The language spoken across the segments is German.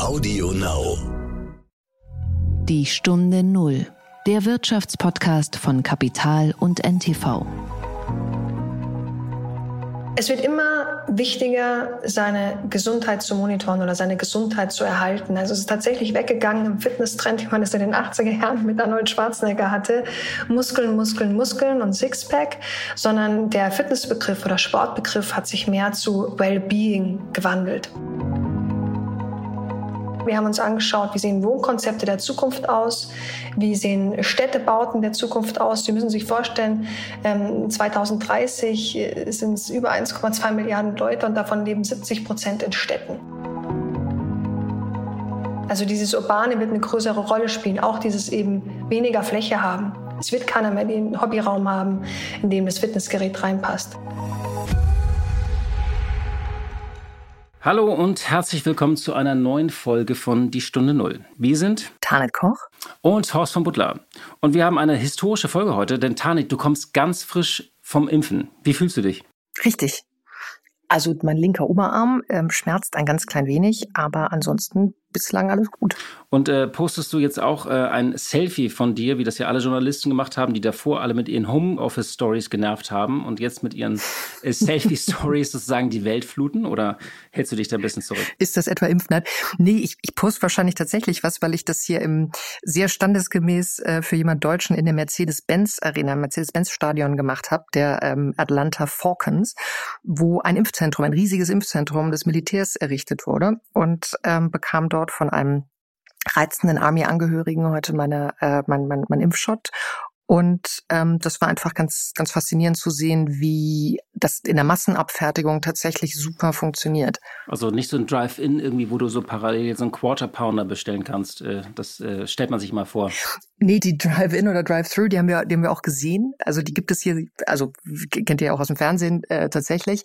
Audio Now. Die Stunde Null. Der Wirtschaftspodcast von Kapital und NTV. Es wird immer wichtiger, seine Gesundheit zu monitoren oder seine Gesundheit zu erhalten. Also es ist tatsächlich weggegangen im Fitnesstrend, wie man es in den 80er Jahren mit Arnold Schwarzenegger hatte. Muskeln, Muskeln, Muskeln und Sixpack, sondern der Fitnessbegriff oder Sportbegriff hat sich mehr zu Wellbeing gewandelt. Wir haben uns angeschaut, wie sehen Wohnkonzepte der Zukunft aus, wie sehen Städtebauten der Zukunft aus. Sie müssen sich vorstellen, 2030 sind es über 1,2 Milliarden Leute und davon leben 70 Prozent in Städten. Also dieses Urbane wird eine größere Rolle spielen, auch dieses eben weniger Fläche haben. Es wird keiner mehr den Hobbyraum haben, in dem das Fitnessgerät reinpasst. Hallo und herzlich willkommen zu einer neuen Folge von Die Stunde Null. Wir sind Tanit Koch und Horst von Butler. Und wir haben eine historische Folge heute, denn Tanit, du kommst ganz frisch vom Impfen. Wie fühlst du dich? Richtig. Also mein linker Oberarm ähm, schmerzt ein ganz klein wenig, aber ansonsten bislang alles gut. Und äh, postest du jetzt auch äh, ein Selfie von dir, wie das ja alle Journalisten gemacht haben, die davor alle mit ihren Homeoffice-Stories genervt haben und jetzt mit ihren äh, Selfie-Stories sozusagen die Welt fluten? Oder hältst du dich da ein bisschen zurück? Ist das etwa Impfneid? Nee, ich, ich poste wahrscheinlich tatsächlich was, weil ich das hier im sehr standesgemäß äh, für jemand Deutschen in der Mercedes-Benz-Arena, Mercedes-Benz-Stadion gemacht habe, der ähm, Atlanta Falcons, wo ein Impfzentrum, ein riesiges Impfzentrum des Militärs errichtet wurde und ähm, bekam dort von einem reizenden Army-Angehörigen heute meine, äh, mein, mein, mein Impfshot. Und ähm, das war einfach ganz, ganz faszinierend zu sehen, wie das in der Massenabfertigung tatsächlich super funktioniert. Also nicht so ein Drive-In irgendwie, wo du so parallel so einen Quarter Pounder bestellen kannst. Äh, das äh, stellt man sich mal vor. Nee, die Drive-In oder Drive-Through, die haben wir, die haben wir auch gesehen. Also die gibt es hier, also kennt ihr ja auch aus dem Fernsehen äh, tatsächlich.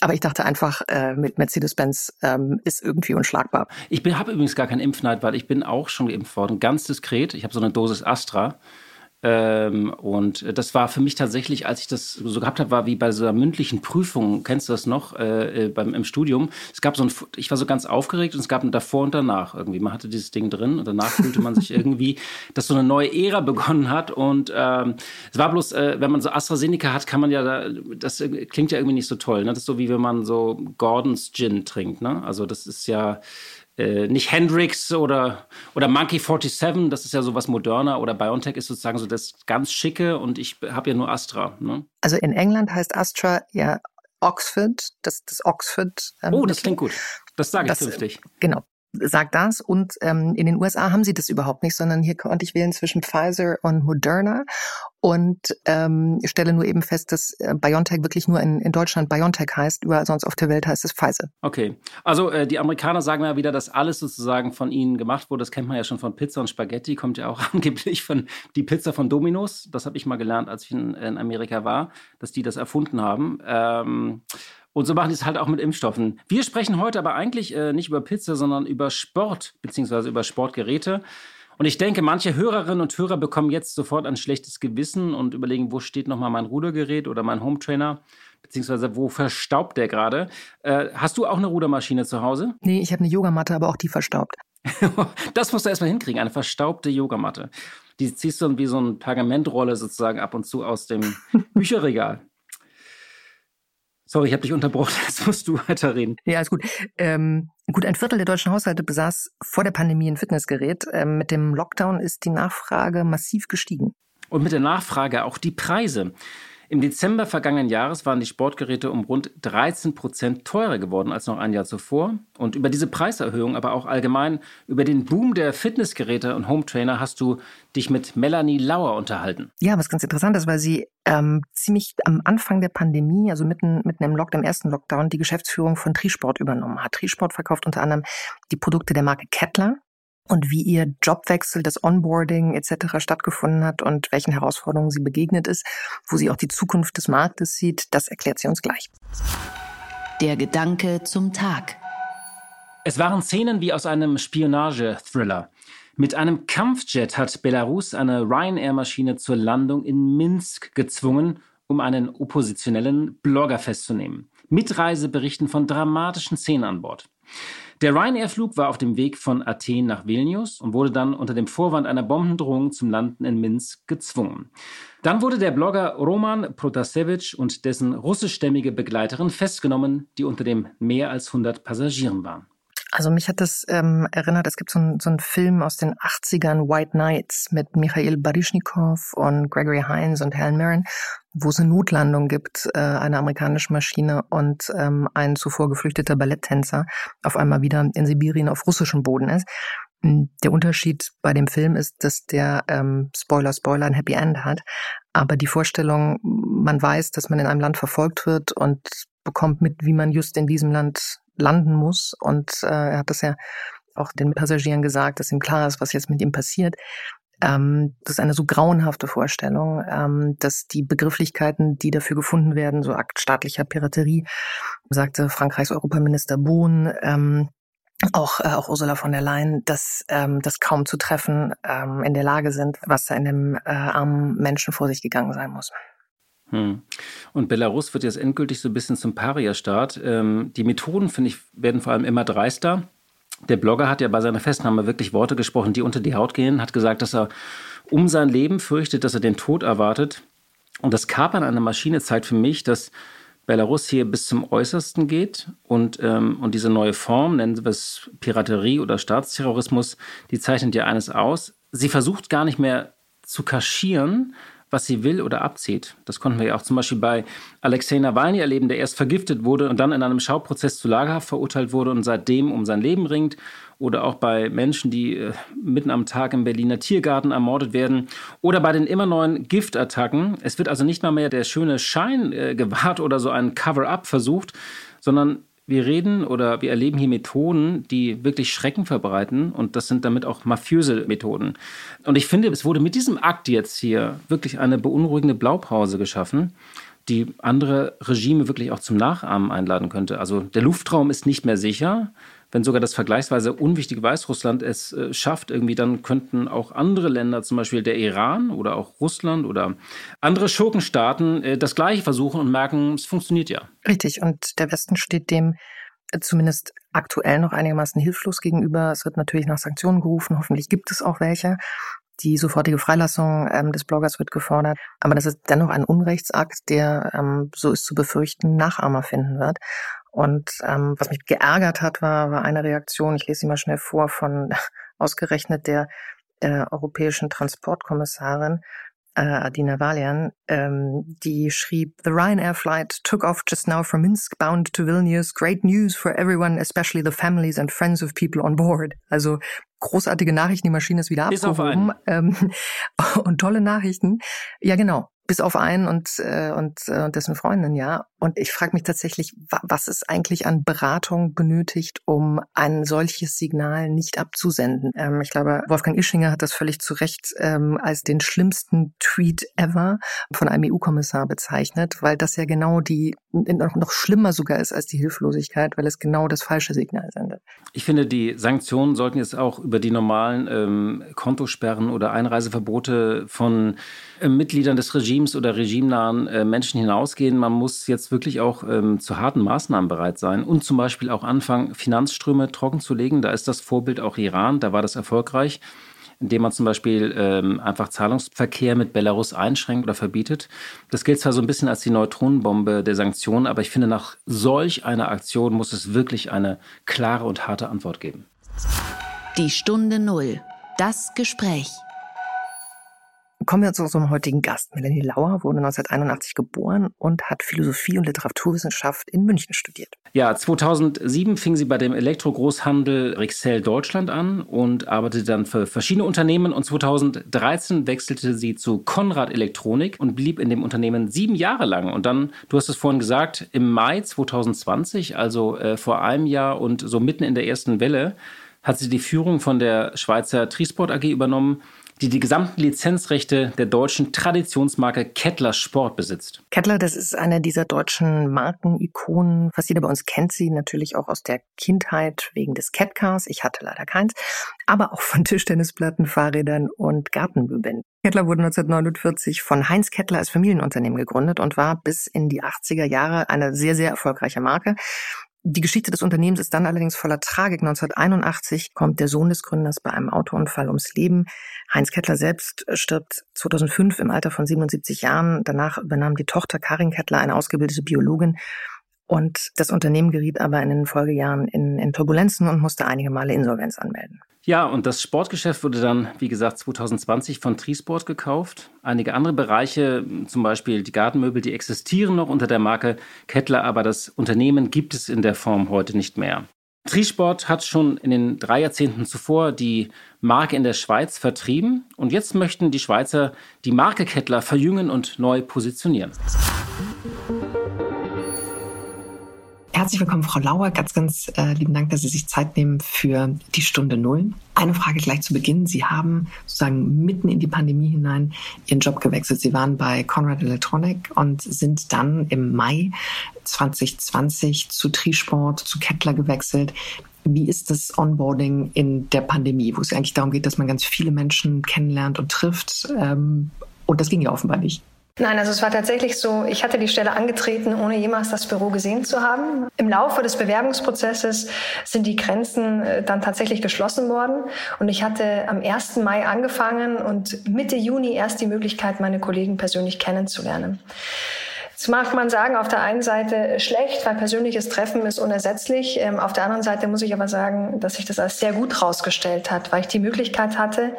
Aber ich dachte einfach, äh, mit Mercedes-Benz ähm, ist irgendwie unschlagbar. Ich habe übrigens gar keinen Impfneid, weil ich bin auch schon geimpft worden, ganz diskret. Ich habe so eine Dosis Astra. Ähm, und das war für mich tatsächlich, als ich das so gehabt habe, war wie bei so einer mündlichen Prüfung, kennst du das noch, äh, äh, beim, im Studium. Es gab so ein, ich war so ganz aufgeregt und es gab ein davor und danach irgendwie. Man hatte dieses Ding drin und danach fühlte man sich irgendwie, dass so eine neue Ära begonnen hat. Und ähm, es war bloß, äh, wenn man so AstraZeneca hat, kann man ja, da, das klingt ja irgendwie nicht so toll. Ne? Das ist so wie wenn man so Gordons Gin trinkt. Ne? Also das ist ja, äh, nicht Hendrix oder, oder Monkey 47, das ist ja sowas moderner, oder BioNTech ist sozusagen so das ganz schicke und ich habe ja nur Astra. Ne? Also in England heißt Astra ja Oxford, das, das Oxford. Ähm, oh, das klingt gut. Das sage ich das, künftig. Genau sagt das. Und ähm, in den USA haben sie das überhaupt nicht, sondern hier konnte ich wählen zwischen Pfizer und Moderna und ähm, stelle nur eben fest, dass äh, BioNTech wirklich nur in, in Deutschland BioNTech heißt, überall sonst auf der Welt heißt es Pfizer. Okay, also äh, die Amerikaner sagen ja wieder, dass alles sozusagen von ihnen gemacht wurde. Das kennt man ja schon von Pizza und Spaghetti, kommt ja auch angeblich von die Pizza von Domino's. Das habe ich mal gelernt, als ich in, in, Amerika war, dass die das erfunden haben. Ähm, und so machen die es halt auch mit Impfstoffen. Wir sprechen heute aber eigentlich äh, nicht über Pizza, sondern über Sport beziehungsweise über Sportgeräte. Und ich denke, manche Hörerinnen und Hörer bekommen jetzt sofort ein schlechtes Gewissen und überlegen, wo steht nochmal mein Rudergerät oder mein Hometrainer, beziehungsweise wo verstaubt der gerade. Äh, hast du auch eine Rudermaschine zu Hause? Nee, ich habe eine Yogamatte, aber auch die verstaubt. das musst du erstmal hinkriegen, eine verstaubte Yogamatte. Die ziehst du wie so eine Pergamentrolle sozusagen ab und zu aus dem Bücherregal. Sorry, ich habe dich unterbrochen. Jetzt musst du weiterreden. Ja, ist gut. Ähm, gut, ein Viertel der deutschen Haushalte besaß vor der Pandemie ein Fitnessgerät. Ähm, mit dem Lockdown ist die Nachfrage massiv gestiegen. Und mit der Nachfrage auch die Preise. Im Dezember vergangenen Jahres waren die Sportgeräte um rund 13 Prozent teurer geworden als noch ein Jahr zuvor. Und über diese Preiserhöhung, aber auch allgemein über den Boom der Fitnessgeräte und Hometrainer hast du dich mit Melanie Lauer unterhalten. Ja, was ganz interessant ist, weil sie ähm, ziemlich am Anfang der Pandemie, also mitten, mitten im Lockdown, im ersten Lockdown, die Geschäftsführung von Trisport übernommen hat. Trisport verkauft unter anderem die Produkte der Marke Kettler, und wie ihr Jobwechsel, das Onboarding etc. stattgefunden hat und welchen Herausforderungen sie begegnet ist, wo sie auch die Zukunft des Marktes sieht, das erklärt sie uns gleich. Der Gedanke zum Tag. Es waren Szenen wie aus einem Spionage-Thriller. Mit einem Kampfjet hat Belarus eine Ryanair-Maschine zur Landung in Minsk gezwungen, um einen oppositionellen Blogger festzunehmen. Mitreise berichten von dramatischen Szenen an Bord. Der Ryanair-Flug war auf dem Weg von Athen nach Vilnius und wurde dann unter dem Vorwand einer Bombendrohung zum Landen in Minsk gezwungen. Dann wurde der Blogger Roman Protasevich und dessen russischstämmige Begleiterin festgenommen, die unter dem mehr als 100 Passagieren waren. Also mich hat das ähm, erinnert, es gibt so, ein, so einen Film aus den 80ern, White Knights, mit Michael Baryshnikov und Gregory Hines und Helen Mirren, wo es eine Notlandung gibt, äh, eine amerikanische Maschine und ähm, ein zuvor geflüchteter Balletttänzer auf einmal wieder in Sibirien auf russischem Boden ist. Hm, der Unterschied bei dem Film ist, dass der ähm, Spoiler Spoiler ein Happy End hat, aber die Vorstellung, man weiß, dass man in einem Land verfolgt wird und bekommt mit, wie man just in diesem Land landen muss. Und äh, er hat das ja auch den Passagieren gesagt, dass ihm klar ist, was jetzt mit ihm passiert. Ähm, das ist eine so grauenhafte Vorstellung, ähm, dass die Begrifflichkeiten, die dafür gefunden werden, so Akt staatlicher Piraterie, sagte Frankreichs Europaminister Bohn, ähm, auch, äh, auch Ursula von der Leyen, dass ähm, das kaum zu treffen ähm, in der Lage sind, was da in dem äh, armen Menschen vor sich gegangen sein muss. Hm. Und Belarus wird jetzt endgültig so ein bisschen zum Paria-Staat. Ähm, die Methoden, finde ich, werden vor allem immer dreister. Der Blogger hat ja bei seiner Festnahme wirklich Worte gesprochen, die unter die Haut gehen, hat gesagt, dass er um sein Leben fürchtet, dass er den Tod erwartet. Und das Kapern einer Maschine zeigt für mich, dass Belarus hier bis zum Äußersten geht und, ähm, und diese neue Form, nennen wir es Piraterie oder Staatsterrorismus, die zeichnet ja eines aus. Sie versucht gar nicht mehr zu kaschieren, was sie will oder abzieht. Das konnten wir ja auch zum Beispiel bei Alexei Nawalny erleben, der erst vergiftet wurde und dann in einem Schauprozess zu Lagerhaft verurteilt wurde und seitdem um sein Leben ringt. Oder auch bei Menschen, die äh, mitten am Tag im Berliner Tiergarten ermordet werden. Oder bei den immer neuen Giftattacken. Es wird also nicht mal mehr der schöne Schein äh, gewahrt oder so ein Cover-up versucht, sondern wir reden oder wir erleben hier Methoden, die wirklich Schrecken verbreiten und das sind damit auch mafiöse Methoden. Und ich finde, es wurde mit diesem Akt jetzt hier wirklich eine beunruhigende Blaupause geschaffen, die andere Regime wirklich auch zum Nachahmen einladen könnte. Also der Luftraum ist nicht mehr sicher wenn sogar das vergleichsweise unwichtige Weißrussland es äh, schafft, irgendwie, dann könnten auch andere Länder, zum Beispiel der Iran oder auch Russland oder andere Schurkenstaaten, äh, das Gleiche versuchen und merken, es funktioniert ja. Richtig. Und der Westen steht dem äh, zumindest aktuell noch einigermaßen hilflos gegenüber. Es wird natürlich nach Sanktionen gerufen. Hoffentlich gibt es auch welche. Die sofortige Freilassung ähm, des Bloggers wird gefordert. Aber das ist dennoch ein Unrechtsakt, der, ähm, so ist zu befürchten, Nachahmer finden wird. Und ähm, was mich geärgert hat, war, war eine Reaktion, ich lese sie mal schnell vor, von ausgerechnet der äh, europäischen Transportkommissarin äh, Adina Valian, ähm, die schrieb, The Ryanair flight took off just now from Minsk bound to Vilnius. Great news for everyone, especially the families and friends of people on board. Also großartige Nachrichten, die Maschine ist wieder abgehoben. Ähm, und tolle Nachrichten. Ja, genau bis auf einen und, äh, und, äh, und dessen Freundin, ja. Und ich frage mich tatsächlich, was ist eigentlich an Beratung benötigt, um ein solches Signal nicht abzusenden? Ähm, ich glaube, Wolfgang Ischinger hat das völlig zu Recht ähm, als den schlimmsten Tweet ever von einem EU-Kommissar bezeichnet, weil das ja genau die, noch, noch schlimmer sogar ist als die Hilflosigkeit, weil es genau das falsche Signal sendet. Ich finde, die Sanktionen sollten jetzt auch über die normalen ähm, Kontosperren oder Einreiseverbote von äh, Mitgliedern des Regimes oder regimenahen äh, Menschen hinausgehen. Man muss jetzt wirklich auch ähm, zu harten Maßnahmen bereit sein und zum Beispiel auch anfangen, Finanzströme trocken zu legen. Da ist das Vorbild auch Iran, da war das erfolgreich, indem man zum Beispiel ähm, einfach Zahlungsverkehr mit Belarus einschränkt oder verbietet. Das gilt zwar so ein bisschen als die Neutronenbombe der Sanktionen, aber ich finde, nach solch einer Aktion muss es wirklich eine klare und harte Antwort geben. Die Stunde Null. Das Gespräch. Kommen wir zu unserem heutigen Gast. Melanie Lauer wurde 1981 geboren und hat Philosophie und Literaturwissenschaft in München studiert. Ja, 2007 fing sie bei dem Elektrogroßhandel Rexel Deutschland an und arbeitete dann für verschiedene Unternehmen und 2013 wechselte sie zu Konrad Elektronik und blieb in dem Unternehmen sieben Jahre lang. Und dann, du hast es vorhin gesagt, im Mai 2020, also äh, vor einem Jahr und so mitten in der ersten Welle, hat sie die Führung von der Schweizer Trisport AG übernommen die die gesamten Lizenzrechte der deutschen Traditionsmarke Kettler Sport besitzt. Kettler, das ist eine dieser deutschen Markenikonen. Fast jeder bei uns kennt sie natürlich auch aus der Kindheit wegen des Catcars. Ich hatte leider keins, aber auch von Tischtennisplatten, Fahrrädern und Gartenmöbeln. Kettler wurde 1949 von Heinz Kettler als Familienunternehmen gegründet und war bis in die 80er Jahre eine sehr, sehr erfolgreiche Marke. Die Geschichte des Unternehmens ist dann allerdings voller Tragik. 1981 kommt der Sohn des Gründers bei einem Autounfall ums Leben. Heinz Kettler selbst stirbt 2005 im Alter von 77 Jahren. Danach übernahm die Tochter Karin Kettler, eine ausgebildete Biologin. Und das Unternehmen geriet aber in den Folgejahren in, in Turbulenzen und musste einige Male Insolvenz anmelden. Ja, und das Sportgeschäft wurde dann, wie gesagt, 2020 von Trisport gekauft. Einige andere Bereiche, zum Beispiel die Gartenmöbel, die existieren noch unter der Marke Kettler, aber das Unternehmen gibt es in der Form heute nicht mehr. Trisport hat schon in den drei Jahrzehnten zuvor die Marke in der Schweiz vertrieben und jetzt möchten die Schweizer die Marke Kettler verjüngen und neu positionieren. Herzlich willkommen, Frau Lauer. Ganz, ganz äh, lieben Dank, dass Sie sich Zeit nehmen für die Stunde Null. Eine Frage gleich zu Beginn. Sie haben sozusagen mitten in die Pandemie hinein Ihren Job gewechselt. Sie waren bei Conrad Electronic und sind dann im Mai 2020 zu Trisport, zu Kettler gewechselt. Wie ist das Onboarding in der Pandemie, wo es eigentlich darum geht, dass man ganz viele Menschen kennenlernt und trifft? Ähm, und das ging ja offenbar nicht. Nein, also es war tatsächlich so, ich hatte die Stelle angetreten, ohne jemals das Büro gesehen zu haben. Im Laufe des Bewerbungsprozesses sind die Grenzen äh, dann tatsächlich geschlossen worden und ich hatte am 1. Mai angefangen und Mitte Juni erst die Möglichkeit, meine Kollegen persönlich kennenzulernen. Das mag man sagen, auf der einen Seite schlecht, weil persönliches Treffen ist unersetzlich. Ähm, auf der anderen Seite muss ich aber sagen, dass sich das als sehr gut herausgestellt hat, weil ich die Möglichkeit hatte,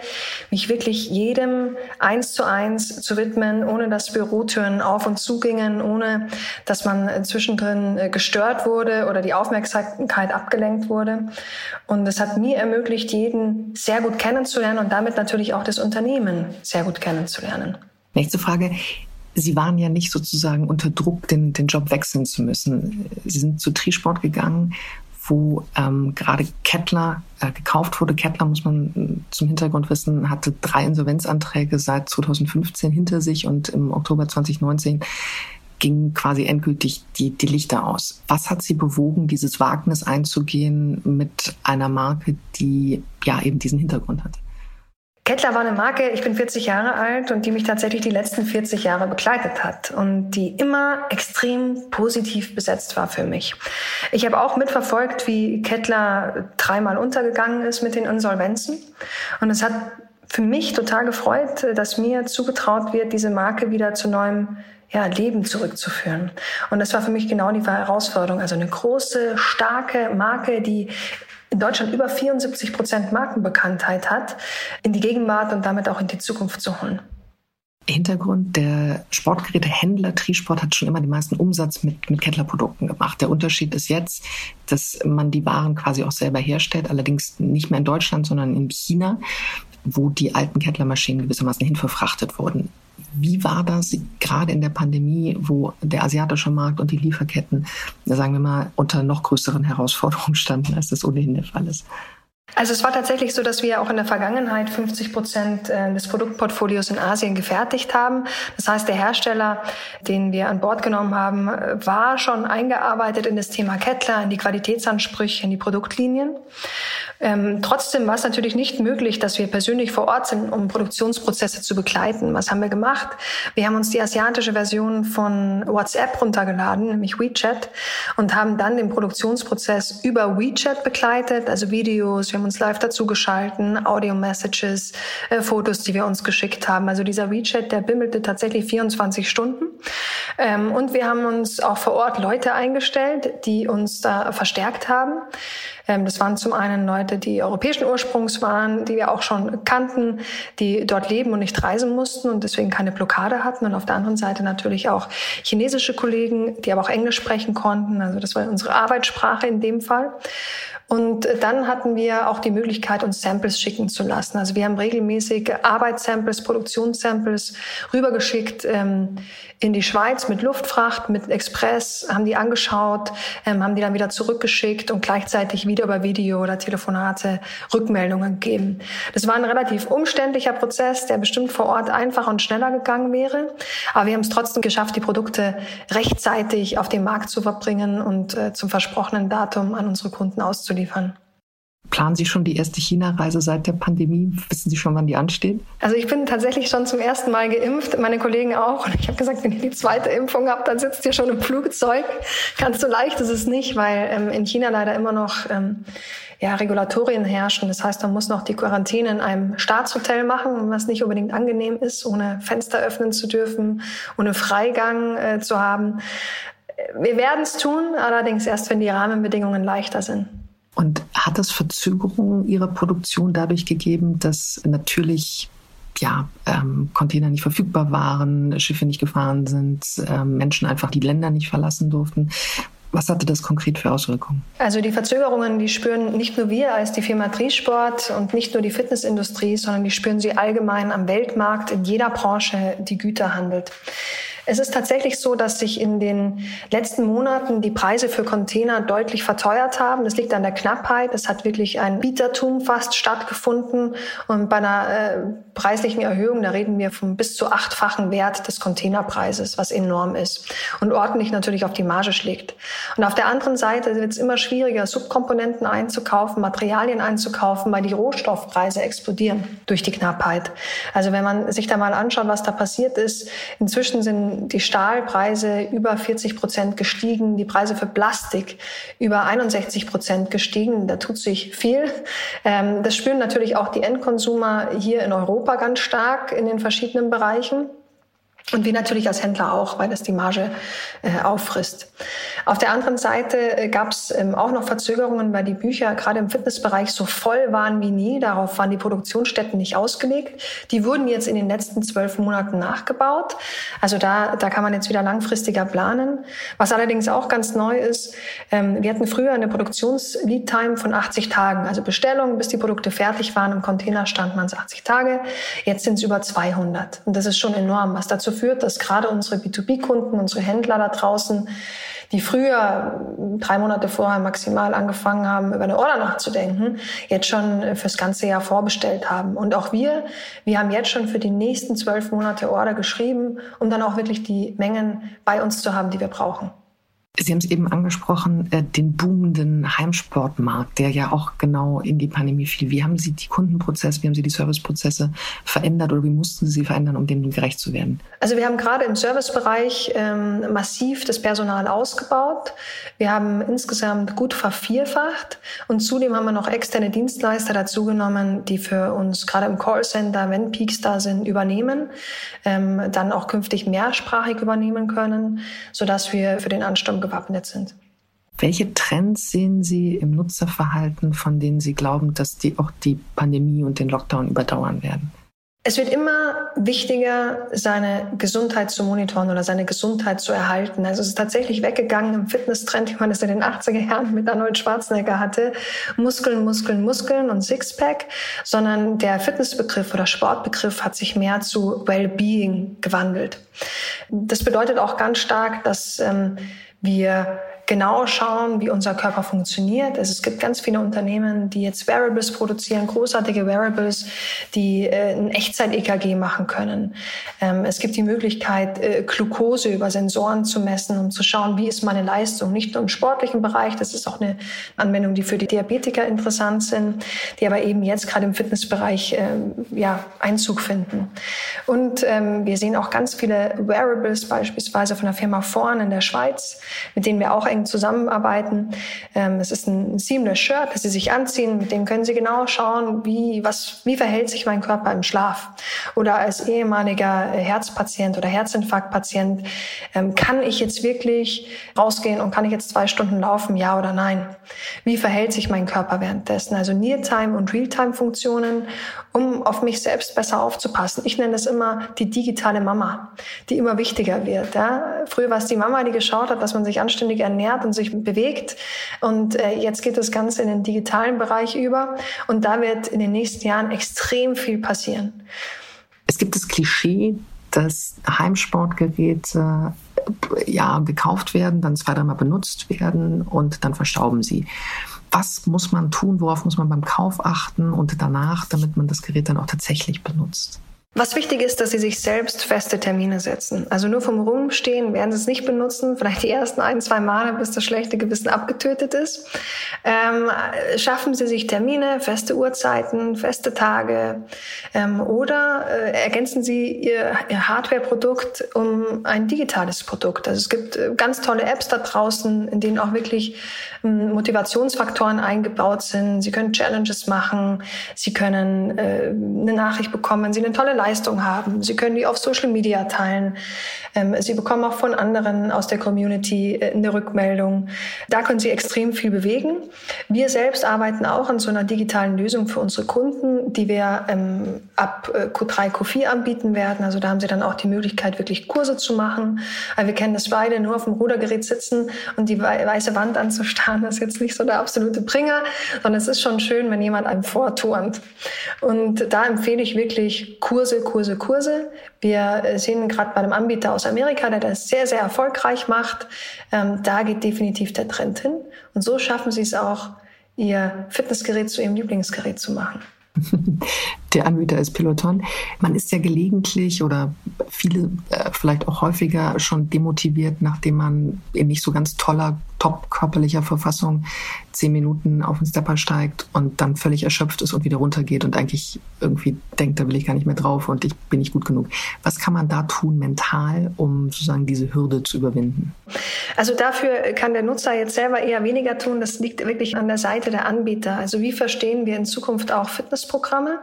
mich wirklich jedem eins zu eins zu widmen, ohne dass Bürotüren auf und zugingen, ohne dass man zwischendrin äh, gestört wurde oder die Aufmerksamkeit abgelenkt wurde. Und es hat mir ermöglicht, jeden sehr gut kennenzulernen und damit natürlich auch das Unternehmen sehr gut kennenzulernen. Nächste Frage. Sie waren ja nicht sozusagen unter Druck, den, den Job wechseln zu müssen. Sie sind zu Trisport gegangen, wo ähm, gerade Kettler äh, gekauft wurde. Kettler, muss man äh, zum Hintergrund wissen, hatte drei Insolvenzanträge seit 2015 hinter sich und im Oktober 2019 ging quasi endgültig die, die Lichter aus. Was hat Sie bewogen, dieses Wagnis einzugehen mit einer Marke, die ja eben diesen Hintergrund hat? Kettler war eine Marke, ich bin 40 Jahre alt und die mich tatsächlich die letzten 40 Jahre begleitet hat und die immer extrem positiv besetzt war für mich. Ich habe auch mitverfolgt, wie Kettler dreimal untergegangen ist mit den Insolvenzen und es hat für mich total gefreut, dass mir zugetraut wird, diese Marke wieder zu neuem ja, Leben zurückzuführen. Und das war für mich genau die Herausforderung. Also eine große, starke Marke, die in Deutschland über 74 Prozent Markenbekanntheit hat, in die Gegenwart und damit auch in die Zukunft zu holen. Hintergrund, der Sportgerätehändler Trisport hat schon immer den meisten Umsatz mit, mit Kettler-Produkten gemacht. Der Unterschied ist jetzt, dass man die Waren quasi auch selber herstellt, allerdings nicht mehr in Deutschland, sondern in China, wo die alten Kettler-Maschinen gewissermaßen hinverfrachtet wurden. Wie war das gerade in der Pandemie, wo der asiatische Markt und die Lieferketten, sagen wir mal, unter noch größeren Herausforderungen standen, als das ohnehin der Fall ist? Also es war tatsächlich so, dass wir auch in der Vergangenheit 50 Prozent äh, des Produktportfolios in Asien gefertigt haben. Das heißt, der Hersteller, den wir an Bord genommen haben, äh, war schon eingearbeitet in das Thema Kettler, in die Qualitätsansprüche, in die Produktlinien. Ähm, trotzdem war es natürlich nicht möglich, dass wir persönlich vor Ort sind, um Produktionsprozesse zu begleiten. Was haben wir gemacht? Wir haben uns die asiatische Version von WhatsApp runtergeladen, nämlich WeChat, und haben dann den Produktionsprozess über WeChat begleitet, also Videos, wir haben uns live dazugeschalten, Audio-Messages, äh, Fotos, die wir uns geschickt haben. Also dieser WeChat, der bimmelte tatsächlich 24 Stunden. Ähm, und wir haben uns auch vor Ort Leute eingestellt, die uns da verstärkt haben. Ähm, das waren zum einen Leute, die europäischen Ursprungs waren, die wir auch schon kannten, die dort leben und nicht reisen mussten und deswegen keine Blockade hatten. Und auf der anderen Seite natürlich auch chinesische Kollegen, die aber auch Englisch sprechen konnten. Also das war unsere Arbeitssprache in dem Fall. Und dann hatten wir auch die Möglichkeit, uns Samples schicken zu lassen. Also wir haben regelmäßig Arbeitssamples, Produktionssamples rübergeschickt ähm, in die Schweiz mit Luftfracht, mit Express, haben die angeschaut, ähm, haben die dann wieder zurückgeschickt und gleichzeitig wieder über Video oder Telefonate Rückmeldungen gegeben. Das war ein relativ umständlicher Prozess, der bestimmt vor Ort einfacher und schneller gegangen wäre. Aber wir haben es trotzdem geschafft, die Produkte rechtzeitig auf den Markt zu verbringen und äh, zum versprochenen Datum an unsere Kunden auszuliefern liefern. Planen Sie schon die erste China-Reise seit der Pandemie? Wissen Sie schon, wann die ansteht? Also ich bin tatsächlich schon zum ersten Mal geimpft, meine Kollegen auch. Und ich habe gesagt, wenn ihr die zweite Impfung habt, dann sitzt ihr schon im Flugzeug. Ganz so leicht ist es nicht, weil ähm, in China leider immer noch ähm, ja, Regulatorien herrschen. Das heißt, man muss noch die Quarantäne in einem Staatshotel machen, was nicht unbedingt angenehm ist, ohne Fenster öffnen zu dürfen, ohne Freigang äh, zu haben. Wir werden es tun, allerdings erst, wenn die Rahmenbedingungen leichter sind. Und hat es Verzögerungen Ihrer Produktion dadurch gegeben, dass natürlich ja, ähm, Container nicht verfügbar waren, Schiffe nicht gefahren sind, ähm, Menschen einfach die Länder nicht verlassen durften. Was hatte das konkret für Auswirkungen? Also die Verzögerungen, die spüren nicht nur wir als die Firma Triesport und nicht nur die Fitnessindustrie, sondern die spüren sie allgemein am Weltmarkt in jeder Branche, die Güter handelt. Es ist tatsächlich so, dass sich in den letzten Monaten die Preise für Container deutlich verteuert haben. Das liegt an der Knappheit. Es hat wirklich ein Bietertum fast stattgefunden. Und bei einer äh, preislichen Erhöhung, da reden wir vom bis zu achtfachen Wert des Containerpreises, was enorm ist und ordentlich natürlich auf die Marge schlägt. Und auf der anderen Seite wird es immer schwieriger, Subkomponenten einzukaufen, Materialien einzukaufen, weil die Rohstoffpreise explodieren durch die Knappheit. Also wenn man sich da mal anschaut, was da passiert ist, inzwischen sind die Stahlpreise über 40 Prozent gestiegen, die Preise für Plastik über 61 Prozent gestiegen. Da tut sich viel. Ähm, das spüren natürlich auch die Endkonsumer hier in Europa ganz stark in den verschiedenen Bereichen. Und wir natürlich als Händler auch, weil das die Marge äh, auffrisst. Auf der anderen Seite äh, gab es ähm, auch noch Verzögerungen, weil die Bücher gerade im Fitnessbereich so voll waren wie nie. Darauf waren die Produktionsstätten nicht ausgelegt. Die wurden jetzt in den letzten zwölf Monaten nachgebaut. Also da, da kann man jetzt wieder langfristiger planen. Was allerdings auch ganz neu ist, ähm, wir hatten früher eine Produktionslead-Time von 80 Tagen. Also Bestellungen, bis die Produkte fertig waren im Container standen man 80 Tage. Jetzt sind es über 200. Und das ist schon enorm, was dazu führt, dass gerade unsere B2B-Kunden, unsere Händler da draußen, die früher drei Monate vorher maximal angefangen haben, über eine Order nachzudenken, jetzt schon fürs ganze Jahr vorbestellt haben. Und auch wir, wir haben jetzt schon für die nächsten zwölf Monate Order geschrieben, um dann auch wirklich die Mengen bei uns zu haben, die wir brauchen. Sie haben es eben angesprochen, äh, den boomenden Heimsportmarkt, der ja auch genau in die Pandemie fiel. Wie haben Sie die Kundenprozesse, wie haben Sie die Serviceprozesse verändert oder wie mussten Sie sie verändern, um dem gerecht zu werden? Also wir haben gerade im Servicebereich ähm, massiv das Personal ausgebaut. Wir haben insgesamt gut vervierfacht und zudem haben wir noch externe Dienstleister dazugenommen, die für uns gerade im Callcenter, wenn Peaks da sind, übernehmen, ähm, dann auch künftig mehrsprachig übernehmen können, sodass wir für den Ansturm gewappnet sind. Welche Trends sehen Sie im Nutzerverhalten, von denen Sie glauben, dass die auch die Pandemie und den Lockdown überdauern werden? Es wird immer wichtiger, seine Gesundheit zu monitoren oder seine Gesundheit zu erhalten. Also es ist tatsächlich weggegangen im Fitnesstrend, wie man es in den 80er Jahren mit Arnold Schwarzenegger hatte. Muskeln, Muskeln, Muskeln und Sixpack, sondern der Fitnessbegriff oder Sportbegriff hat sich mehr zu Wellbeing gewandelt. Das bedeutet auch ganz stark, dass ähm, wir genau schauen, wie unser Körper funktioniert. Also es gibt ganz viele Unternehmen, die jetzt Wearables produzieren, großartige Wearables, die äh, ein Echtzeit-EKG machen können. Ähm, es gibt die Möglichkeit, äh, Glucose über Sensoren zu messen, um zu schauen, wie ist meine Leistung. Nicht nur im sportlichen Bereich, das ist auch eine Anwendung, die für die Diabetiker interessant sind, die aber eben jetzt gerade im Fitnessbereich äh, ja, Einzug finden. Und ähm, wir sehen auch ganz viele Wearables, beispielsweise von der Firma Vorn in der Schweiz, mit denen wir auch eng zusammenarbeiten. Ähm, es ist ein seamless Shirt, das Sie sich anziehen. Mit dem können Sie genau schauen, wie, was, wie verhält sich mein Körper im Schlaf. Oder als ehemaliger Herzpatient oder Herzinfarktpatient, ähm, kann ich jetzt wirklich rausgehen und kann ich jetzt zwei Stunden laufen, ja oder nein? Wie verhält sich mein Körper währenddessen? Also Near-Time und Real-Time-Funktionen, um auf mich selbst besser aufzupassen. Ich nenne das immer die digitale Mama, die immer wichtiger wird. Ja? Früher war es die Mama, die geschaut hat, dass man sich anständig ernährt ernährt und sich bewegt. Und äh, jetzt geht das Ganze in den digitalen Bereich über. Und da wird in den nächsten Jahren extrem viel passieren. Es gibt das Klischee, dass Heimsportgeräte ja, gekauft werden, dann zwei, dreimal benutzt werden und dann verstauben sie. Was muss man tun? Worauf muss man beim Kauf achten und danach, damit man das Gerät dann auch tatsächlich benutzt? Was wichtig ist, dass Sie sich selbst feste Termine setzen. Also nur vom Rumstehen werden Sie es nicht benutzen, vielleicht die ersten ein, zwei Male, bis das schlechte Gewissen abgetötet ist. Ähm, schaffen Sie sich Termine, feste Uhrzeiten, feste Tage ähm, oder äh, ergänzen Sie Ihr, Ihr Hardware-Produkt um ein digitales Produkt. Also es gibt äh, ganz tolle Apps da draußen, in denen auch wirklich ähm, Motivationsfaktoren eingebaut sind. Sie können Challenges machen, Sie können äh, eine Nachricht bekommen, wenn Sie eine tolle Leistung haben. Sie können die auf Social Media teilen. Ähm, Sie bekommen auch von anderen aus der Community äh, eine Rückmeldung. Da können Sie extrem viel bewegen. Wir selbst arbeiten auch an so einer digitalen Lösung für unsere Kunden, die wir ähm, ab äh, Q3, Q4 anbieten werden. Also da haben Sie dann auch die Möglichkeit, wirklich Kurse zu machen. Wir kennen das beide, nur auf dem Rudergerät sitzen und die weiße Wand anzustarren, das ist jetzt nicht so der absolute Bringer, sondern es ist schon schön, wenn jemand einem vorturnt. Und da empfehle ich wirklich Kurse, Kurse, Kurse. Wir äh, sehen gerade bei einem Anbieter aus Amerika, der das sehr, sehr erfolgreich macht, ähm, da geht definitiv der Trend hin. Und so schaffen sie es auch, ihr Fitnessgerät zu ihrem Lieblingsgerät zu machen. Der Anbieter ist Peloton. Man ist ja gelegentlich oder viele äh, vielleicht auch häufiger schon demotiviert, nachdem man in nicht so ganz toller, top körperlicher Verfassung zehn Minuten auf den Stepper steigt und dann völlig erschöpft ist und wieder runtergeht und eigentlich irgendwie denkt, da will ich gar nicht mehr drauf und ich bin nicht gut genug. Was kann man da tun mental, um sozusagen diese Hürde zu überwinden? Also dafür kann der Nutzer jetzt selber eher weniger tun. Das liegt wirklich an der Seite der Anbieter. Also wie verstehen wir in Zukunft auch Fitnessprogramme?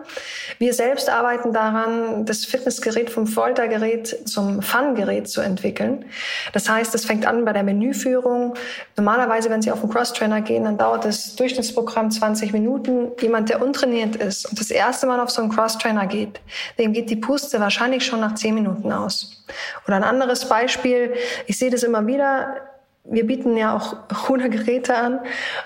Wir selbst arbeiten daran, das Fitnessgerät vom Foltergerät zum Fun-Gerät zu entwickeln. Das heißt, es fängt an bei der Menüführung. Normalerweise, wenn Sie auf den Crosstrainer gehen, dann dauert das Durchschnittsprogramm 20 Minuten. Jemand, der untrainiert ist und das erste Mal auf so einen Crosstrainer geht, dem geht die Puste wahrscheinlich schon nach 10 Minuten aus. Oder ein anderes Beispiel, ich sehe das immer wieder, wir bieten ja auch Rudergeräte an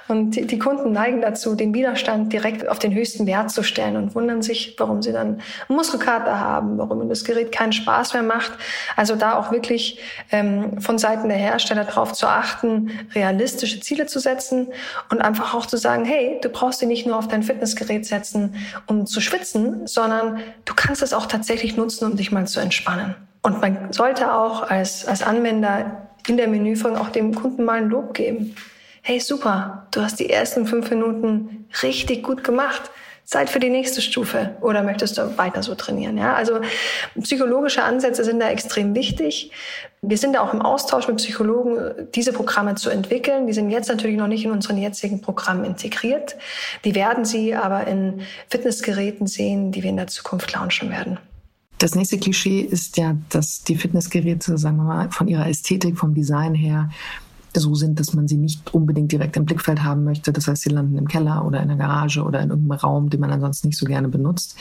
und die, Kunden neigen dazu, den Widerstand direkt auf den höchsten Wert zu stellen und wundern sich, warum sie dann Muskelkater haben, warum das Gerät keinen Spaß mehr macht. Also da auch wirklich ähm, von Seiten der Hersteller darauf zu achten, realistische Ziele zu setzen und einfach auch zu sagen, hey, du brauchst sie nicht nur auf dein Fitnessgerät setzen, um zu schwitzen, sondern du kannst es auch tatsächlich nutzen, um dich mal zu entspannen. Und man sollte auch als, als Anwender in der Menüführung auch dem Kunden mal ein Lob geben. Hey, super, du hast die ersten fünf Minuten richtig gut gemacht. Zeit für die nächste Stufe oder möchtest du weiter so trainieren? Ja, also psychologische Ansätze sind da extrem wichtig. Wir sind da auch im Austausch mit Psychologen, diese Programme zu entwickeln. Die sind jetzt natürlich noch nicht in unseren jetzigen Programmen integriert. Die werden Sie aber in Fitnessgeräten sehen, die wir in der Zukunft launchen werden. Das nächste Klischee ist ja, dass die Fitnessgeräte, sagen wir mal, von ihrer Ästhetik, vom Design her so sind, dass man sie nicht unbedingt direkt im Blickfeld haben möchte. Das heißt, sie landen im Keller oder in der Garage oder in irgendeinem Raum, den man ansonsten nicht so gerne benutzt.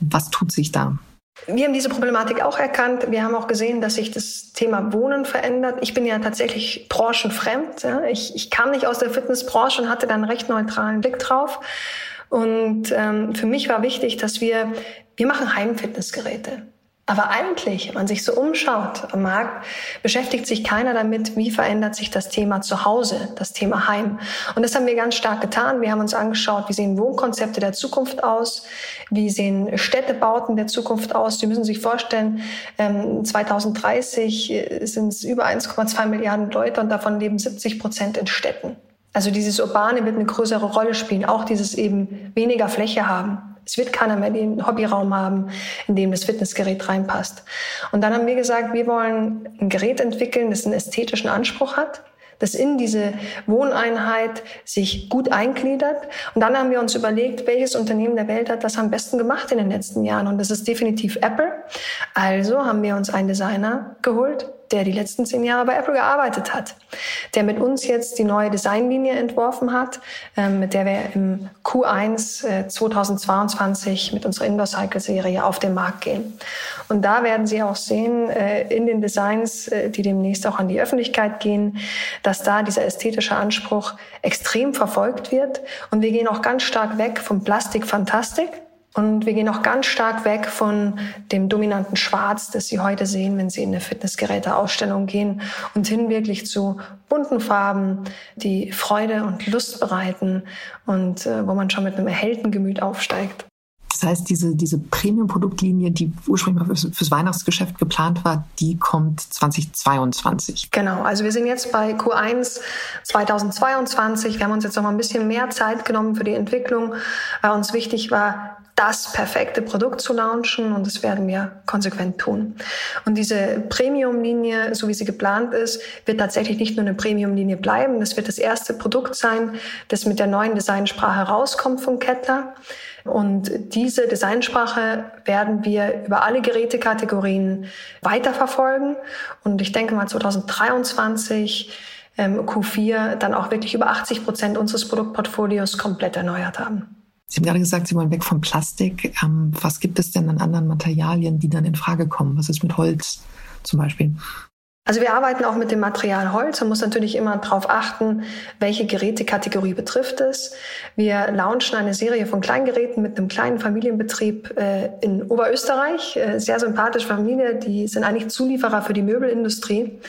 Was tut sich da? Wir haben diese Problematik auch erkannt. Wir haben auch gesehen, dass sich das Thema Wohnen verändert. Ich bin ja tatsächlich branchenfremd. Ja. Ich, ich kam nicht aus der Fitnessbranche und hatte dann recht neutralen Blick drauf. Und ähm, für mich war wichtig, dass wir wir machen Heimfitnessgeräte. Aber eigentlich, wenn man sich so umschaut am Markt, beschäftigt sich keiner damit, wie verändert sich das Thema zu Hause, das Thema Heim. Und das haben wir ganz stark getan. Wir haben uns angeschaut, wie sehen Wohnkonzepte der Zukunft aus, wie sehen Städtebauten der Zukunft aus. Sie müssen sich vorstellen, 2030 ähm, sind es über 1,2 Milliarden Leute und davon leben 70 Prozent in Städten. Also dieses Urbane wird eine größere Rolle spielen, auch dieses eben weniger Fläche haben. Es wird keiner mehr den Hobbyraum haben, in dem das Fitnessgerät reinpasst. Und dann haben wir gesagt, wir wollen ein Gerät entwickeln, das einen ästhetischen Anspruch hat, das in diese Wohneinheit sich gut eingliedert. Und dann haben wir uns überlegt, welches Unternehmen der Welt hat das am besten gemacht in den letzten Jahren. Und das ist definitiv Apple. Also haben wir uns einen Designer geholt, der die letzten zehn Jahre bei Apple gearbeitet hat, der mit uns jetzt die neue Designlinie entworfen hat, ähm, mit der wir im Q1 2022 äh, mit unserer Indoor Cycle Serie auf den Markt gehen. Und da werden Sie auch sehen, äh, in den Designs, äh, die demnächst auch an die Öffentlichkeit gehen, dass da dieser ästhetische Anspruch extrem verfolgt wird. Und wir gehen auch ganz stark weg vom Plastik Fantastik und wir gehen auch ganz stark weg von dem dominanten Schwarz, das Sie heute sehen, wenn Sie in eine Fitnessgeräteausstellung gehen und hin wirklich zu bunten Farben, die Freude und Lust bereiten und äh, wo man schon mit einem erhellten Gemüt aufsteigt. Das heißt, diese, diese Premium-Produktlinie, die ursprünglich mal fürs, fürs, Weihnachtsgeschäft geplant war, die kommt 2022. Genau, also wir sind jetzt bei Q1 2022. Wir haben uns jetzt noch mal ein bisschen mehr Zeit genommen für die Entwicklung, weil uns wichtig war, das perfekte Produkt zu launchen und das werden wir konsequent tun. Und diese Premium-Linie, so wie sie geplant ist, wird tatsächlich nicht nur eine Premium-Linie bleiben. Das wird das erste Produkt sein, das mit der neuen Designsprache rauskommt von Kettler. Und diese Designsprache werden wir über alle Gerätekategorien weiterverfolgen. Und ich denke mal 2023 ähm, Q4 dann auch wirklich über 80 Prozent unseres Produktportfolios komplett erneuert haben. Sie haben gerade gesagt, Sie wollen weg vom Plastik. Ähm, was gibt es denn an anderen Materialien, die dann in Frage kommen? Was ist mit Holz zum Beispiel? Also wir arbeiten auch mit dem Material Holz. Man muss natürlich immer darauf achten, welche Gerätekategorie betrifft es. Wir launchen eine Serie von Kleingeräten mit einem kleinen Familienbetrieb äh, in Oberösterreich. Äh, sehr sympathische Familie, die sind eigentlich Zulieferer für die Möbelindustrie.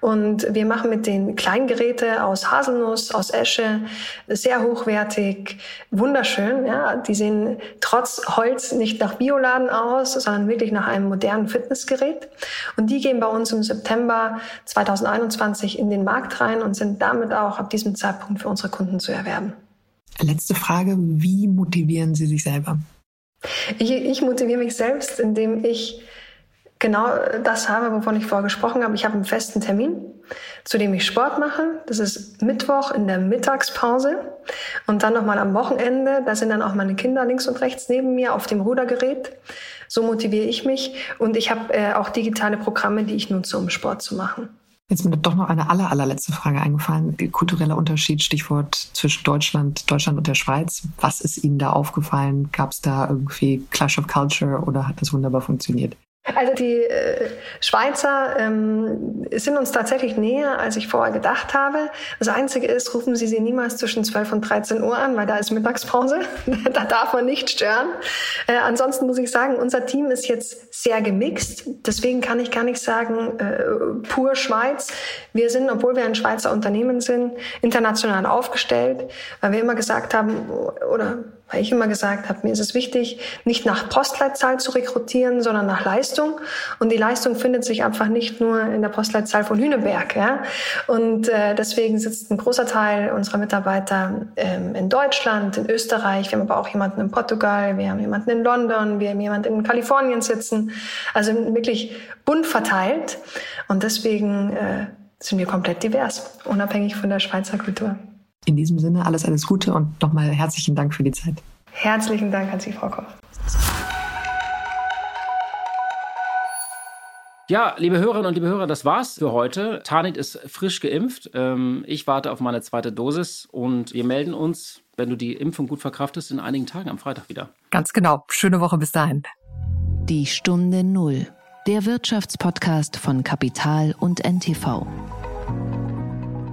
Und wir machen mit den Kleingeräte aus Haselnuss, aus Esche, sehr hochwertig, wunderschön. Ja, die sehen trotz Holz nicht nach Bioladen aus, sondern wirklich nach einem modernen Fitnessgerät. Und die gehen bei uns im September 2021 in den Markt rein und sind damit auch ab diesem Zeitpunkt für unsere Kunden zu erwerben. Letzte Frage, wie motivieren Sie sich selber? Ich, ich motiviere mich selbst, indem ich genau das habe, wovon ich vorher gesprochen habe. Ich habe einen festen Termin, zu dem ich Sport mache. Das ist Mittwoch in der Mittagspause und dann nochmal am Wochenende. Da sind dann auch meine Kinder links und rechts neben mir auf dem Rudergerät. So motiviere ich mich und ich habe äh, auch digitale Programme, die ich nutze, um Sport zu machen. Jetzt mir doch noch eine aller, allerletzte Frage eingefallen. Kultureller Unterschied, Stichwort zwischen Deutschland, Deutschland und der Schweiz. Was ist Ihnen da aufgefallen? Gab es da irgendwie Clash of Culture oder hat das wunderbar funktioniert? Also die äh, Schweizer ähm, sind uns tatsächlich näher, als ich vorher gedacht habe. Das Einzige ist, rufen Sie sie niemals zwischen 12 und 13 Uhr an, weil da ist Mittagspause. da darf man nicht stören. Äh, ansonsten muss ich sagen, unser Team ist jetzt sehr gemixt. Deswegen kann ich gar nicht sagen, äh, pur Schweiz. Wir sind, obwohl wir ein Schweizer Unternehmen sind, international aufgestellt, weil wir immer gesagt haben, oder weil ich immer gesagt habe, mir ist es wichtig, nicht nach Postleitzahl zu rekrutieren, sondern nach Leistung. Und die Leistung findet sich einfach nicht nur in der Postleitzahl von Hüneberg. Ja? Und äh, deswegen sitzt ein großer Teil unserer Mitarbeiter ähm, in Deutschland, in Österreich. Wir haben aber auch jemanden in Portugal, wir haben jemanden in London, wir haben jemanden in Kalifornien sitzen. Also wirklich bunt verteilt. Und deswegen äh, sind wir komplett divers, unabhängig von der Schweizer Kultur. In diesem Sinne alles, alles Gute und nochmal herzlichen Dank für die Zeit. Herzlichen Dank an Sie, Frau Koch. Ja, liebe Hörerinnen und liebe Hörer, das war's für heute. Tanit ist frisch geimpft. Ähm, ich warte auf meine zweite Dosis und wir melden uns, wenn du die Impfung gut verkraftest, in einigen Tagen am Freitag wieder. Ganz genau. Schöne Woche bis dahin. Die Stunde Null. Der Wirtschaftspodcast von Kapital und NTV.